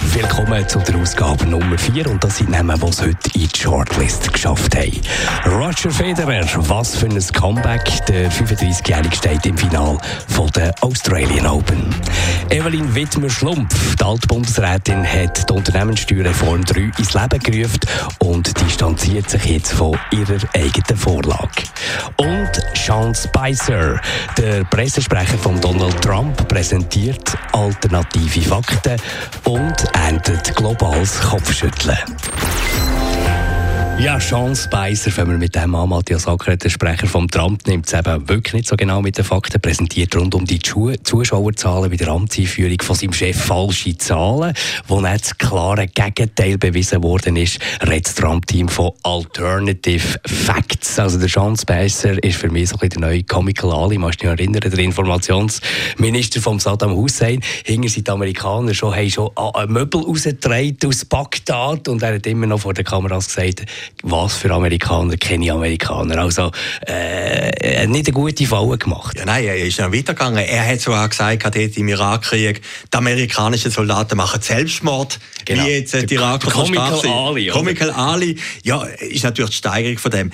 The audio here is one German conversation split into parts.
Willkommen zu der Ausgabe Nummer 4 und das sind Namen, die es heute in die Shortlist geschafft haben. Roger Federer, was für ein Comeback. Der 35-Jährige steht im Finale von der Australian Open. Evelyn Wittmer-Schlumpf, die Altbundesrätin, hat die Unternehmenssteuerreform 3 ins Leben gerufen und distanziert sich jetzt von ihrer eigenen Vorlage. Und Sean Spicer, der Pressesprecher von Donald Trump, präsentiert alternative Fakten und erntet globales Kopfschütteln. Ja, Sean Spicer, wenn wir mit dem an, Matthias Acker, der Sprecher vom Trump, nimmt es eben wirklich nicht so genau mit den Fakten, präsentiert rund um die Zuschauerzahlen bei der Amtseinführung von seinem Chef falsche Zahlen, wo nicht das klare Gegenteil bewiesen worden ist, redet das Trump-Team von Alternative Facts. Also der Sean Spicer ist für mich so ein bisschen der neue Comical Ali, musst du dich erinnern, der Informationsminister von Saddam Hussein, hinter sind die Amerikaner schon, haben schon Möbel rausgetragen aus Bagdad und er hat immer noch vor den Kameras gesagt, was für Amerikaner kenne ich Amerikaner. Also äh, nicht eine gute Falle gemacht. Ja, nein, er ist noch weitergegangen. Er hat sogar gesagt, dort im Irakkrieg, die amerikanischen Soldaten machen Selbstmord, genau. wie jetzt äh, die Iraker Comical Ali. Comical Ali. Ja, ist natürlich die Steigerung von dem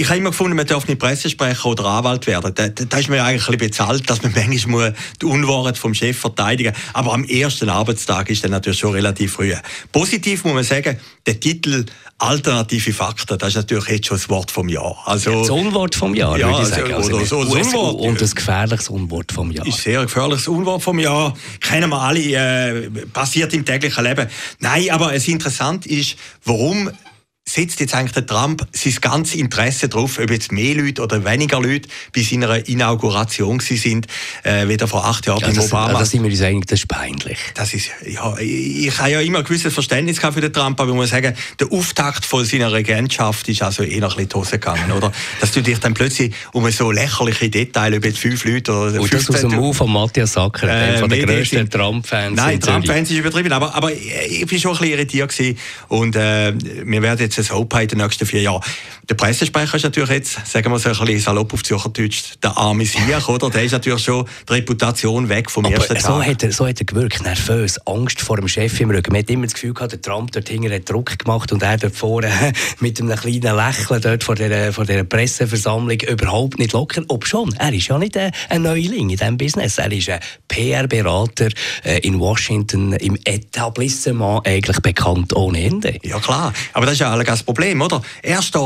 ich habe immer gefunden, man darf nicht Pressesprecher oder Anwalt werden. Da, da ist mir eigentlich ein bisschen bezahlt, dass man manchmal die Unwahrheit vom Chef verteidigen muss. Aber am ersten Arbeitstag ist dann natürlich schon relativ früh. Positiv muss man sagen, der Titel Alternative Fakten, das ist natürlich jetzt schon das Wort vom Jahr. Also, das Unwort vom Jahr, ja, würde ich sagen. Also, oder so, das Unwort. Und ein gefährliches Unwort vom Jahr. Ist sehr gefährliches Unwort vom Jahr. Kennen wir alle, äh, passiert im täglichen Leben. Nein, aber es interessant ist, warum setzt jetzt eigentlich der Trump sein ganzes Interesse darauf, ob jetzt mehr Leute oder weniger Leute bei seiner Inauguration sind, äh, wie vor acht Jahren ja, bei Obama. Das sind wir uns eigentlich, das ist peinlich. Das ist, ja, ich habe ja immer ein gewisses Verständnis für den Trump, aber ich muss sagen, der Auftakt von seiner Regentschaft ist also eher noch ein bisschen die Hose gegangen, oder? Dass du dich dann plötzlich um so lächerliche Details, jetzt fünf Leute oder Und das aus dem Move von Matthias Sacker, äh, von den grössten Trump-Fans Nein, Trump-Fans ist übertrieben, aber, aber ich bin schon ein bisschen irritiert gewesen und äh, wir werden jetzt ein Hope in den nächsten vier Jahren. Der Pressesprecher ist natürlich jetzt, sagen wir so ein bisschen salopp auf Zürcherdeutsch, der arme Sieg, oder? Der ist natürlich schon die Reputation weg vom Aber ersten Tag. So hat, er, so hat er gewirkt, nervös, Angst vor dem Chef im Rücken. Man hat immer das Gefühl gehabt, der Trump dort hinten hat Druck gemacht und er dort vorne mit einem kleinen Lächeln dort vor dieser, vor dieser Presseversammlung überhaupt nicht locker. Ob schon, er ist ja nicht ein, ein Neuling in diesem Business. Er ist ein PR-Berater äh, in Washington im Etablissement eigentlich bekannt ohne Ende. Ja klar, aber das ist ja alles Problem, oder? Er steht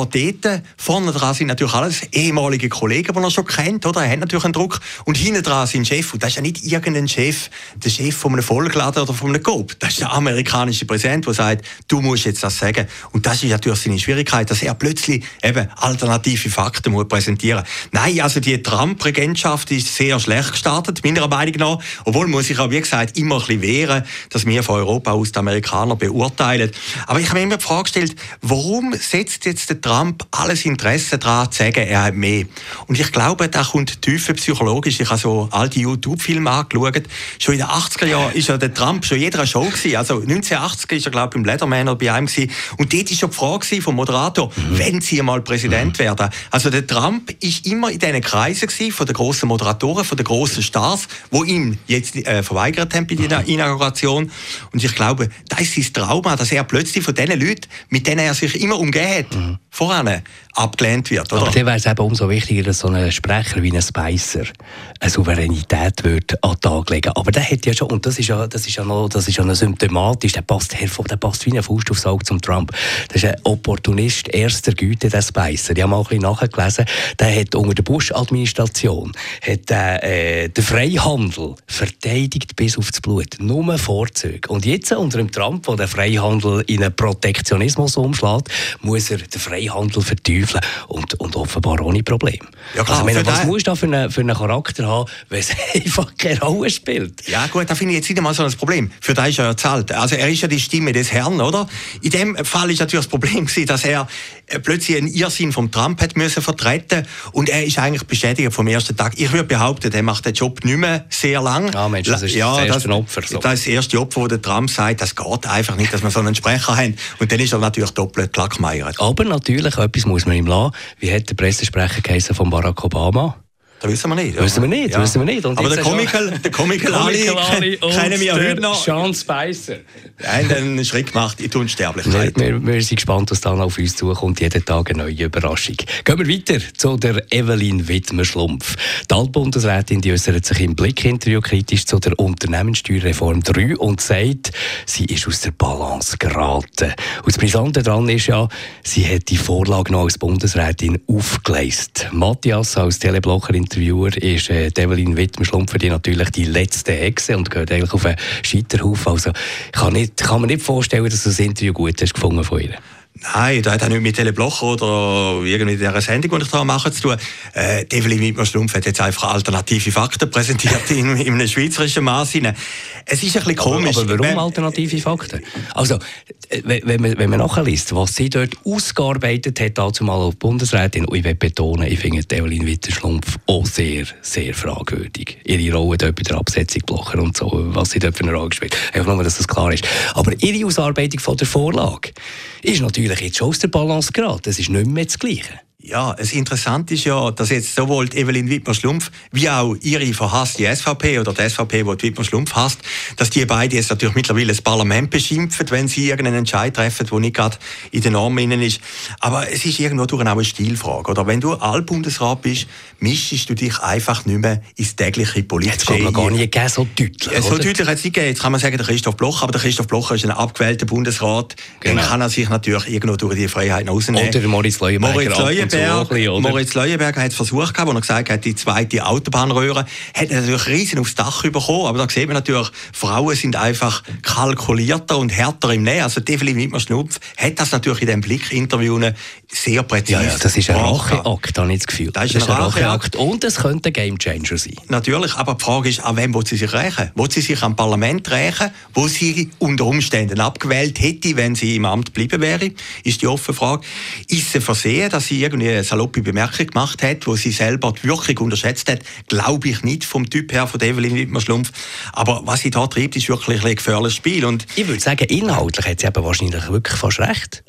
dort, vorne dran sind natürlich alles ehemalige Kollegen, die er schon kennt, oder? Er hat natürlich einen Druck. Und hinten dran sein Chef. Und das ist ja nicht irgendein Chef, der Chef von einem Volkladen oder von einem Coop. Das ist der amerikanische Präsident, der sagt, du musst jetzt das sagen. Und das ist natürlich seine Schwierigkeit, dass er plötzlich eben alternative Fakten muss präsentieren Nein, also die Trump-Regentschaft ist sehr schlecht gestartet, meiner Meinung nach. Obwohl muss ich auch, wie gesagt, immer ein bisschen wehren, dass wir von Europa aus die Amerikaner beurteilen. Aber ich habe mir immer die Frage gestellt, warum setzt jetzt der Trump alles Interesse daran, zu sagen, er hat mehr? Und ich glaube, da kommt tiefer psychologisch. Ich habe so alte YouTube-Filme angeschaut. Schon in den 80er Jahren ist ja der Trump schon jeder Show gewesen. Also 1980 ist er, glaube ich, im Leatherman oder bei einem gewesen. Und dort war schon die Frage vom Moderator, mhm. wenn Sie mal Präsident mhm. werden. Also der Trump ist immer in diesen Kreisen gewesen, von den grossen Moderatoren, von den grossen Stars, wo ihm jetzt äh, verweigert haben bei der mhm. Inauguration. Und ich glaube, das ist sein Trauma, dass er plötzlich von diesen Leuten, mit denen er sich immer umgeht, mhm. voran abgelehnt wird. Oder? Aber dann wäre es eben umso wichtiger, dass so ein Sprecher wie ein Spicer eine Souveränität wird an den Tag legen. Aber der hat ja schon, und das ist ja, das ist ja noch, das ist ja noch symptomatisch, der passt hervor, der passt wie eine Faust aufs Auge zum Trump. Das ist ein Opportunist erster Güte, der Spicer. Ich habe mal ein bisschen nachgelesen, der hat unter der Bush-Administration äh, den Freihandel verteidigt bis aufs Blut. Nur Vorzüge. Und jetzt unter dem Trump, wo der Freihandel in einen Protektionismus umschlägt, schlägt, muss er den Freihandel verteufeln und, und offenbar ohne Problem. Ja, klar, also, meine, was den... musst du da für einen, für einen Charakter haben, wenn es einfach keine Rolle spielt? Ja gut, da finde ich jetzt nicht einmal so ein Problem. Für das ist er zahlt. Also er ist ja die Stimme des Herrn, oder? In dem Fall ist natürlich das Problem gewesen, dass er äh, plötzlich einen Irrsinn vom Trump hat müssen vertreten und er ist eigentlich bestätigt vom ersten Tag. Ich würde behaupten, der macht den Job nicht mehr sehr lang. Ja, Mensch, das ist ja, das erste das, Opfer. So. Das ist das erste Opfer, wo der Trump sagt, das geht einfach nicht, dass wir so einen Sprecher haben. Und dann ist er natürlich doppelt klackmeiert. Aber natürlich, etwas muss man ihm lassen. Wie hat der Pressesprecher von Barack Obama? Das wissen wir nicht. Wissen wir nicht, ja. wissen wir nicht. Und Aber der Comical, der Comical Ali, Ali kennen wir heute noch. Sean Spicer. Nein, einen Schritt gemacht in die Unsterblichkeit. Wir, wir, wir, sind gespannt, was dann auf uns zukommt. Jeden Tag eine neue Überraschung. Gehen wir weiter zu der Evelyn Wittmer-Schlumpf. Die Altbundesrätin die äußert sich im Blick-Interview kritisch zu der Unternehmenssteuerreform 3 und sagt, sie ist aus der Balance geraten. Und das Brisante daran ist ja, sie hat die Vorlage noch als Bundesrätin aufgeleistet. Matthias als Teleblocherin Interviewer ist äh, Evelyn Wittmer-Schlumpf für die natürlich die letzte Hexe und gehört eigentlich auf einen Scheiterhaufen. Also kann, nicht, kann man nicht vorstellen, dass du das Interview gut hast gefunden von ihr. Nein, das hat auch nichts mit Teleblocher oder irgendwie dieser Sendung, die ich da mache, zu tun. Äh, Evelyn Wittmer-Schlumpf hat jetzt einfach alternative Fakten präsentiert in, in einem schweizerischen Maß. Es ist ein bisschen komisch. Aber, aber warum alternative Fakten? Also, äh, wenn man, wenn man nachliest, was sie dort ausgearbeitet hat, dazu mal als Bundesrätin, und ich will betonen, ich finde Evelyn Wittmer-Schlumpf auch sehr, sehr fragwürdig. Ihre Rolle dort bei der Absetzung Blocher und so, was sie dort für eine Rolle gespielt Einfach nur, dass das klar ist. Aber ihre Ausarbeitung von der Vorlage ist natürlich jetzt schon aus der Balance geraten. Das ist nicht mehr das Gleiche. Ja, es interessant ist ja, dass jetzt sowohl Evelyn Wittmer-Schlumpf wie auch ihre verhasste SVP oder die SVP, die, die Wittmer-Schlumpf hasst, dass die beiden jetzt natürlich mittlerweile das Parlament beschimpfen, wenn sie irgendeinen Entscheid treffen, der nicht gerade in den Normen ist. Aber es ist irgendwo durch eine Stilfrage. Oder wenn du Allbundesrat bist, mischst du dich einfach nicht mehr ins tägliche politische Jetzt kann man gar nicht gegeben, so deutlich. So deutlich hat es nicht gegeben. Jetzt kann man sagen, der Christoph Bloch, aber der Christoph Blocher ist ein abgewählter Bundesrat. Genau. Dann kann er sich natürlich irgendwo durch die Freiheit rausnehmen. Oder Moritz Leuenberger. Moritz Leuenberger, Moritz Leuenberger hat es versucht, als er gesagt hat, die zweite Autobahnröhre, hat natürlich riesen aufs Dach bekommen. Aber da sieht man natürlich, Frauen sind einfach kalkulierter und härter im Nähen. Also Evelyn Wittmer-Schnupf hat das natürlich in den Blickinterviews sehr präzise Ja, ja das ist ein Racheakt, habe ich das Gefühl. Das ist, das ist ein Racheakt. Und es könnte ein Gamechanger sein. Natürlich, aber die Frage ist, an wem will sie sich rächen? Will sie sich am Parlament rächen, wo sie unter Umständen abgewählt hätte, wenn sie im Amt geblieben wäre? Ist die offene Frage. Ist sie versehen, dass sie irgendwie eine saloppe Bemerkung gemacht hat, wo sie selber die Wirkung unterschätzt hat? Glaube ich nicht vom Typ her von Evelyn Wittmer-Schlumpf. Aber was sie da treibt, ist wirklich ein gefährliches Spiel. Und ich würde sagen, inhaltlich hat sie aber wahrscheinlich wirklich fast recht.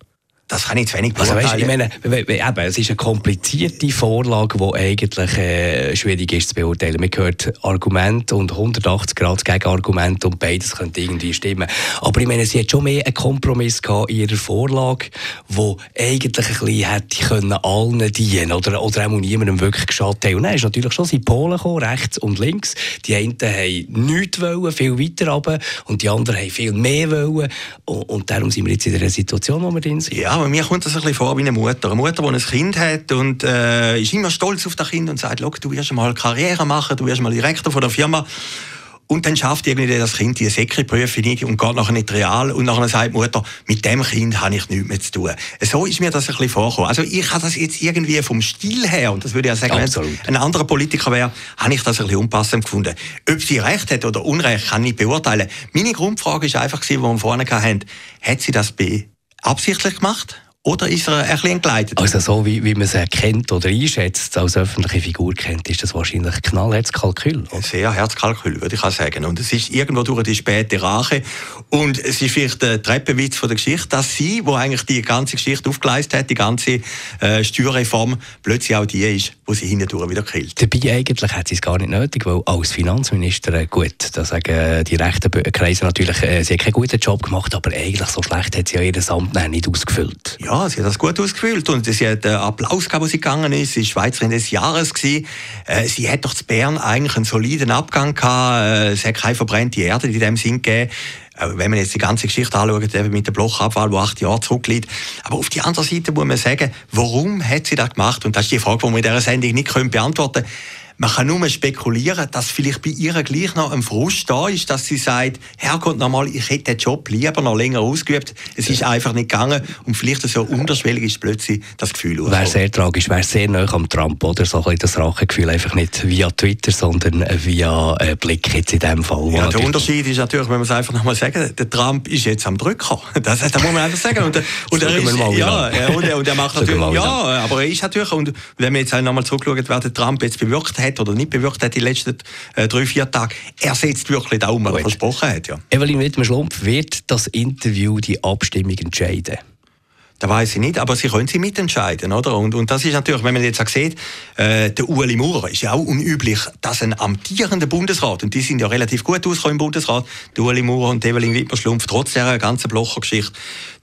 Das kann ich zu wenig beurteilen. Also weißt, ich meine, eben, es ist eine komplizierte Vorlage, die eigentlich äh, schwierig ist zu beurteilen. Man hört Argument und 180 Grad gegen Argument und beides könnte irgendwie stimmen. Aber ich meine, sie hat schon mehr einen Kompromiss gehabt in ihrer Vorlage, wo eigentlich ein bisschen hätte können allen dienen oder, oder auch niemandem wirklich geschadet haben. Und dann ist natürlich schon in Polen gekommen, rechts und links. Die einen haben nichts wollen, viel weiter runter und die anderen haben viel mehr wollen. Und, und darum sind wir jetzt in der Situation, wo wir drin sind. Ja, aber mir kommt das ein bisschen vor wie eine Mutter. Eine Mutter, die ein Kind hat und äh, ist immer stolz auf das Kind und sagt, du wirst mal Karriere machen, du wirst mal Direktor von der Firma. Und dann schafft irgendwie das Kind die Sekreprüfung nicht und geht nachher nicht real. Und nachher sagt die Mutter, mit dem Kind habe ich nichts mehr zu tun. So ist mir das ein bisschen vorgekommen. Also ich habe das jetzt irgendwie vom Stil her, und das würde ich ja sagen, wenn ein anderer Politiker wäre, habe ich das ein bisschen unpassend gefunden. Ob sie recht hat oder unrecht, kann ich nicht beurteilen. Meine Grundfrage ist einfach, die wir vorne hatten, hat sie das absichtlich gemacht? Oder ist er ein bisschen entgleitet? Also so wie, wie man sie kennt oder einschätzt, als öffentliche Figur kennt, ist das wahrscheinlich knallhartes Kalkül. Ein sehr Herzkalkül, würde ich auch sagen. Und es ist irgendwo durch die späte Rache. Und es ist vielleicht der Treppenwitz von der Geschichte, dass sie, wo eigentlich die ganze Geschichte aufgeleistet hat, die ganze äh, Steuerreform, plötzlich auch die ist, wo sie hindurch wieder killt. Dabei eigentlich hat sie es gar nicht nötig, weil als Finanzminister, äh, gut, da sagen die rechten Kreise natürlich, äh, sie hat keinen guten Job gemacht, aber eigentlich so schlecht hat sie ja ihr Amt nicht ausgefüllt. Ja, ja, sie hat das gut ausgefüllt und sie hat einen Applaus gehabt, wo sie gegangen ist. Sie war Schweizerin des Jahres. Gewesen. Äh, sie hat doch zu Bern eigentlich einen soliden Abgang gehabt. Äh, es hat keine verbrannte Erde in dem Sinn gegeben äh, wenn man jetzt die ganze Geschichte anschaut, eben mit der Blochabwahl, die acht Jahre zurückliegt. Aber auf der anderen Seite muss man sagen, warum hat sie das gemacht? Und das ist die Frage, die wir in dieser Sendung nicht beantworten können Man kann nur spekulieren, dass vielleicht bei ihr gleich noch ein Frust da ist, dass sie sagt, Herrgott, nochmal, ich hätte den Job lieber noch länger ausgeübt. Es ist einfach nicht gegangen und vielleicht so unterschwellig ist plötzlich das Gefühl. Wäre sehr tragisch, wäre sehr nah am Trump, oder? So ein das Rachegefühl einfach nicht via Twitter, sondern via äh, Blick jetzt in dem Fall. Ja, der Unterschied ist natürlich, wenn man es einfach nochmal sagen, der Trump ist jetzt am Drücker. Das, das muss man einfach sagen. Und, und er ist, ja, und, und er macht natürlich, ja, aber er ist natürlich, und wenn man jetzt nochmal zurückschaut, wer der Trump jetzt bewirkt hat oder nicht bewirkt hat die letzten äh, drei, vier Tage, er setzt wirklich da was er versprochen hat. Ja. Evelyn Wittmer-Schlumpf, wird das Interview die Abstimmung entscheiden? Das weiß ich nicht, aber sie können sie mitentscheiden, oder? Und, und das ist natürlich, wenn man jetzt sieht, äh, der Ueli Maurer ist ja auch unüblich, dass ein amtierender Bundesrat, und die sind ja relativ gut ausgekommen im Bundesrat, der Ueli Maurer und Evelyn Wittmer-Schlumpf, trotz dieser ganzen Blocher-Geschichte,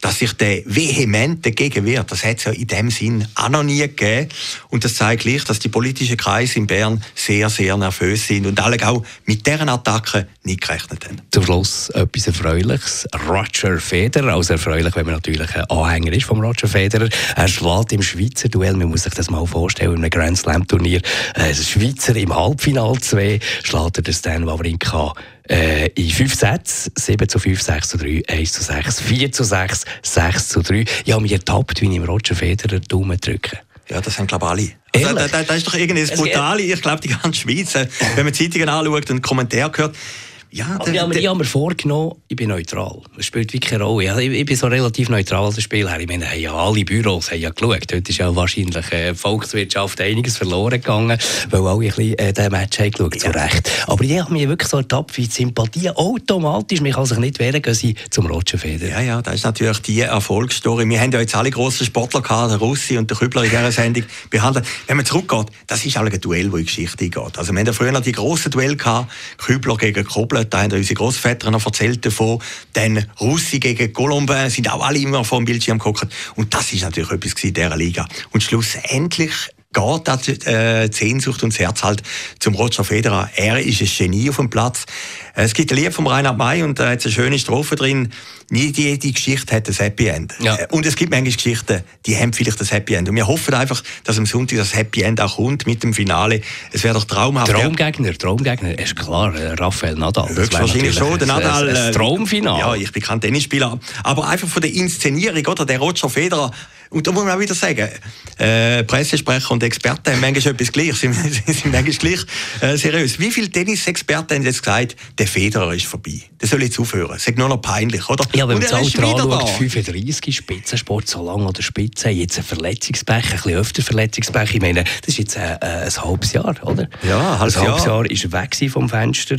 dass sich der vehement dagegen wehrt. Das hat es ja in dem Sinn auch noch nie gegeben. Und das zeigt gleich, dass die politischen Kreise in Bern sehr, sehr nervös sind und alle auch mit deren Attacken nicht gerechnet haben. Zum Schluss etwas Erfreuliches. Roger Federer, also erfreulich, wenn man natürlich ein Anhänger ist von Roger Federer. Er schlägt im Schweizer Duell, man muss sich das mal vorstellen, in einem Grand Slam Turnier, äh, Schweizer im Halbfinale 2, schlägt er den Stan Wawrinka äh, in fünf Sätzen, 7 zu 5, 6 zu 3, 1 zu 6, 4 zu 6, 6 zu 3. Ich habe mich ertappt, wie ich im Roger Federer Daumen drücke. Ja, das haben glaube ich alle. Also, da, da, ist doch irgendwie das Brutale. Ich glaube, die ganze Schweiz, äh, wenn man Zeitungen anschaut und Kommentare hört, ja, der, aber ich habe mir vorgenommen, ich bin neutral. Es spielt wirklich keine Rolle. Ich, ich bin so relativ neutral als Spieler. Ich meine, ja, alle Büros haben ja geschaut. Heute ist ja wahrscheinlich äh, Volkswirtschaft einiges verloren gegangen, weil alle ein bisschen äh, den Match haben geschaut, zu Recht. Aber ich habe mich wirklich so ertappt, wie die Sympathie automatisch, mich kann sich nicht wehren, gehen sie zum Roger. Ja, ja, das ist natürlich die Erfolgsstory. Wir haben ja jetzt alle grossen Sportler gehabt, der Russi und der Kübler in dieser Sendung behandelt. Wenn man zurückgeht, das ist ein Duell, das in die Geschichte geht. Also wir haben ja früher noch die grossen Duelle gehabt, Kübler gegen Kobler, da haben unsere Großväter noch erzählt davon. Dann Russi gegen Colombin sind auch alle immer vor dem Bildschirm geguckt. Und das ist natürlich etwas in dieser Liga. Und schlussendlich geht das, äh, die Sehnsucht und das Herz halt zum Roger Federer. Er ist ein Genie auf dem Platz. Es gibt ein Lied von Reinhard May und da hat eine schöne Strophe drin. Nie jede Geschichte hat ein Happy End. Ja. Äh, und es gibt manchmal Geschichten, die haben vielleicht das Happy End. Und wir hoffen einfach, dass am Sonntag das Happy End auch kommt mit dem Finale. Es wäre doch traumhaft. Traumgegner, Traumgegner, ist klar, äh, Raphael Nadal. Höchstwahrscheinlich schon, der Nadal. Ein, ein äh, Traumfinale. Ja, ich bin kein Tennisspieler. Aber einfach von der Inszenierung, oder? Der Roger Federer, und da muss man auch wieder sagen, äh, Pressesprecher und Experten haben manchmal etwas gleich, sind, sind manchmal gleich äh, seriös. Wie viele Tennisexperten haben jetzt gesagt, der Federer ist vorbei? Der soll jetzt aufhören. Das ist nur noch peinlich, oder? Ja, wenn man das Alter anschaut, 35 Spitzensport, so lange oder Spitze, jetzt ein Verletzungspech, ein bisschen öfter Verletzungspech. Ich meine, das ist jetzt ein, äh, ein halbes Jahr, oder? Ja, ein halbes Jahr. Ein halbes Jahr ist er weg vom Fenster,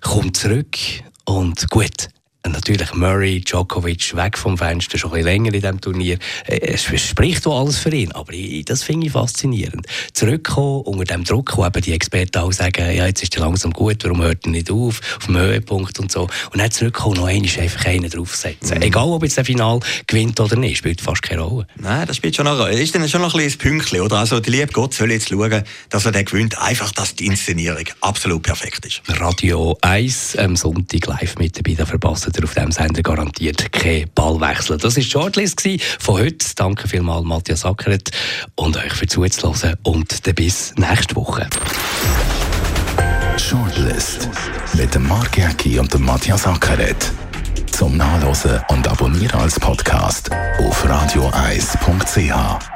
kommt zurück und gut, natürlich Murray, Djokovic weg vom Fenster, schon ein bisschen länger in diesem Turnier. Äh, es spricht auch alles für ihn, aber ich, das finde ich faszinierend. Zurückkommen, unter dem Druck, wo eben die Experten auch sagen, ja, jetzt ist er langsam gut, warum hört er nicht auf, auf dem Höhepunkt und so. Und dann zurückkommen, noch einmal einfach einen draufsetzen. Mhm. Egal, ob jetzt der Final gewinnt oder nicht, spielt fast keine Rolle. Nein, das spielt schon eine Rolle. Ist dann schon noch ein bisschen Pünktchen, oder? Also, der liebe Gott soll jetzt schauen, dass er den gewinnt. Einfach, dass die Inszenierung absolut perfekt ist. Radio 1 am Sonntag live mit dabei, da verpassen ihr auf diesem Sender garantiert kein Ballwechsel. Das war die Shortlist von heute. Danke vielmals, Matthias Ackeret, und euch für zuzuhören und dann bis nächste Woche. Shortlist mit dem Mark Jäcki und dem Matthias Ackeret. Zum Nachlesen und Abonnieren als Podcast auf radioeis.ch.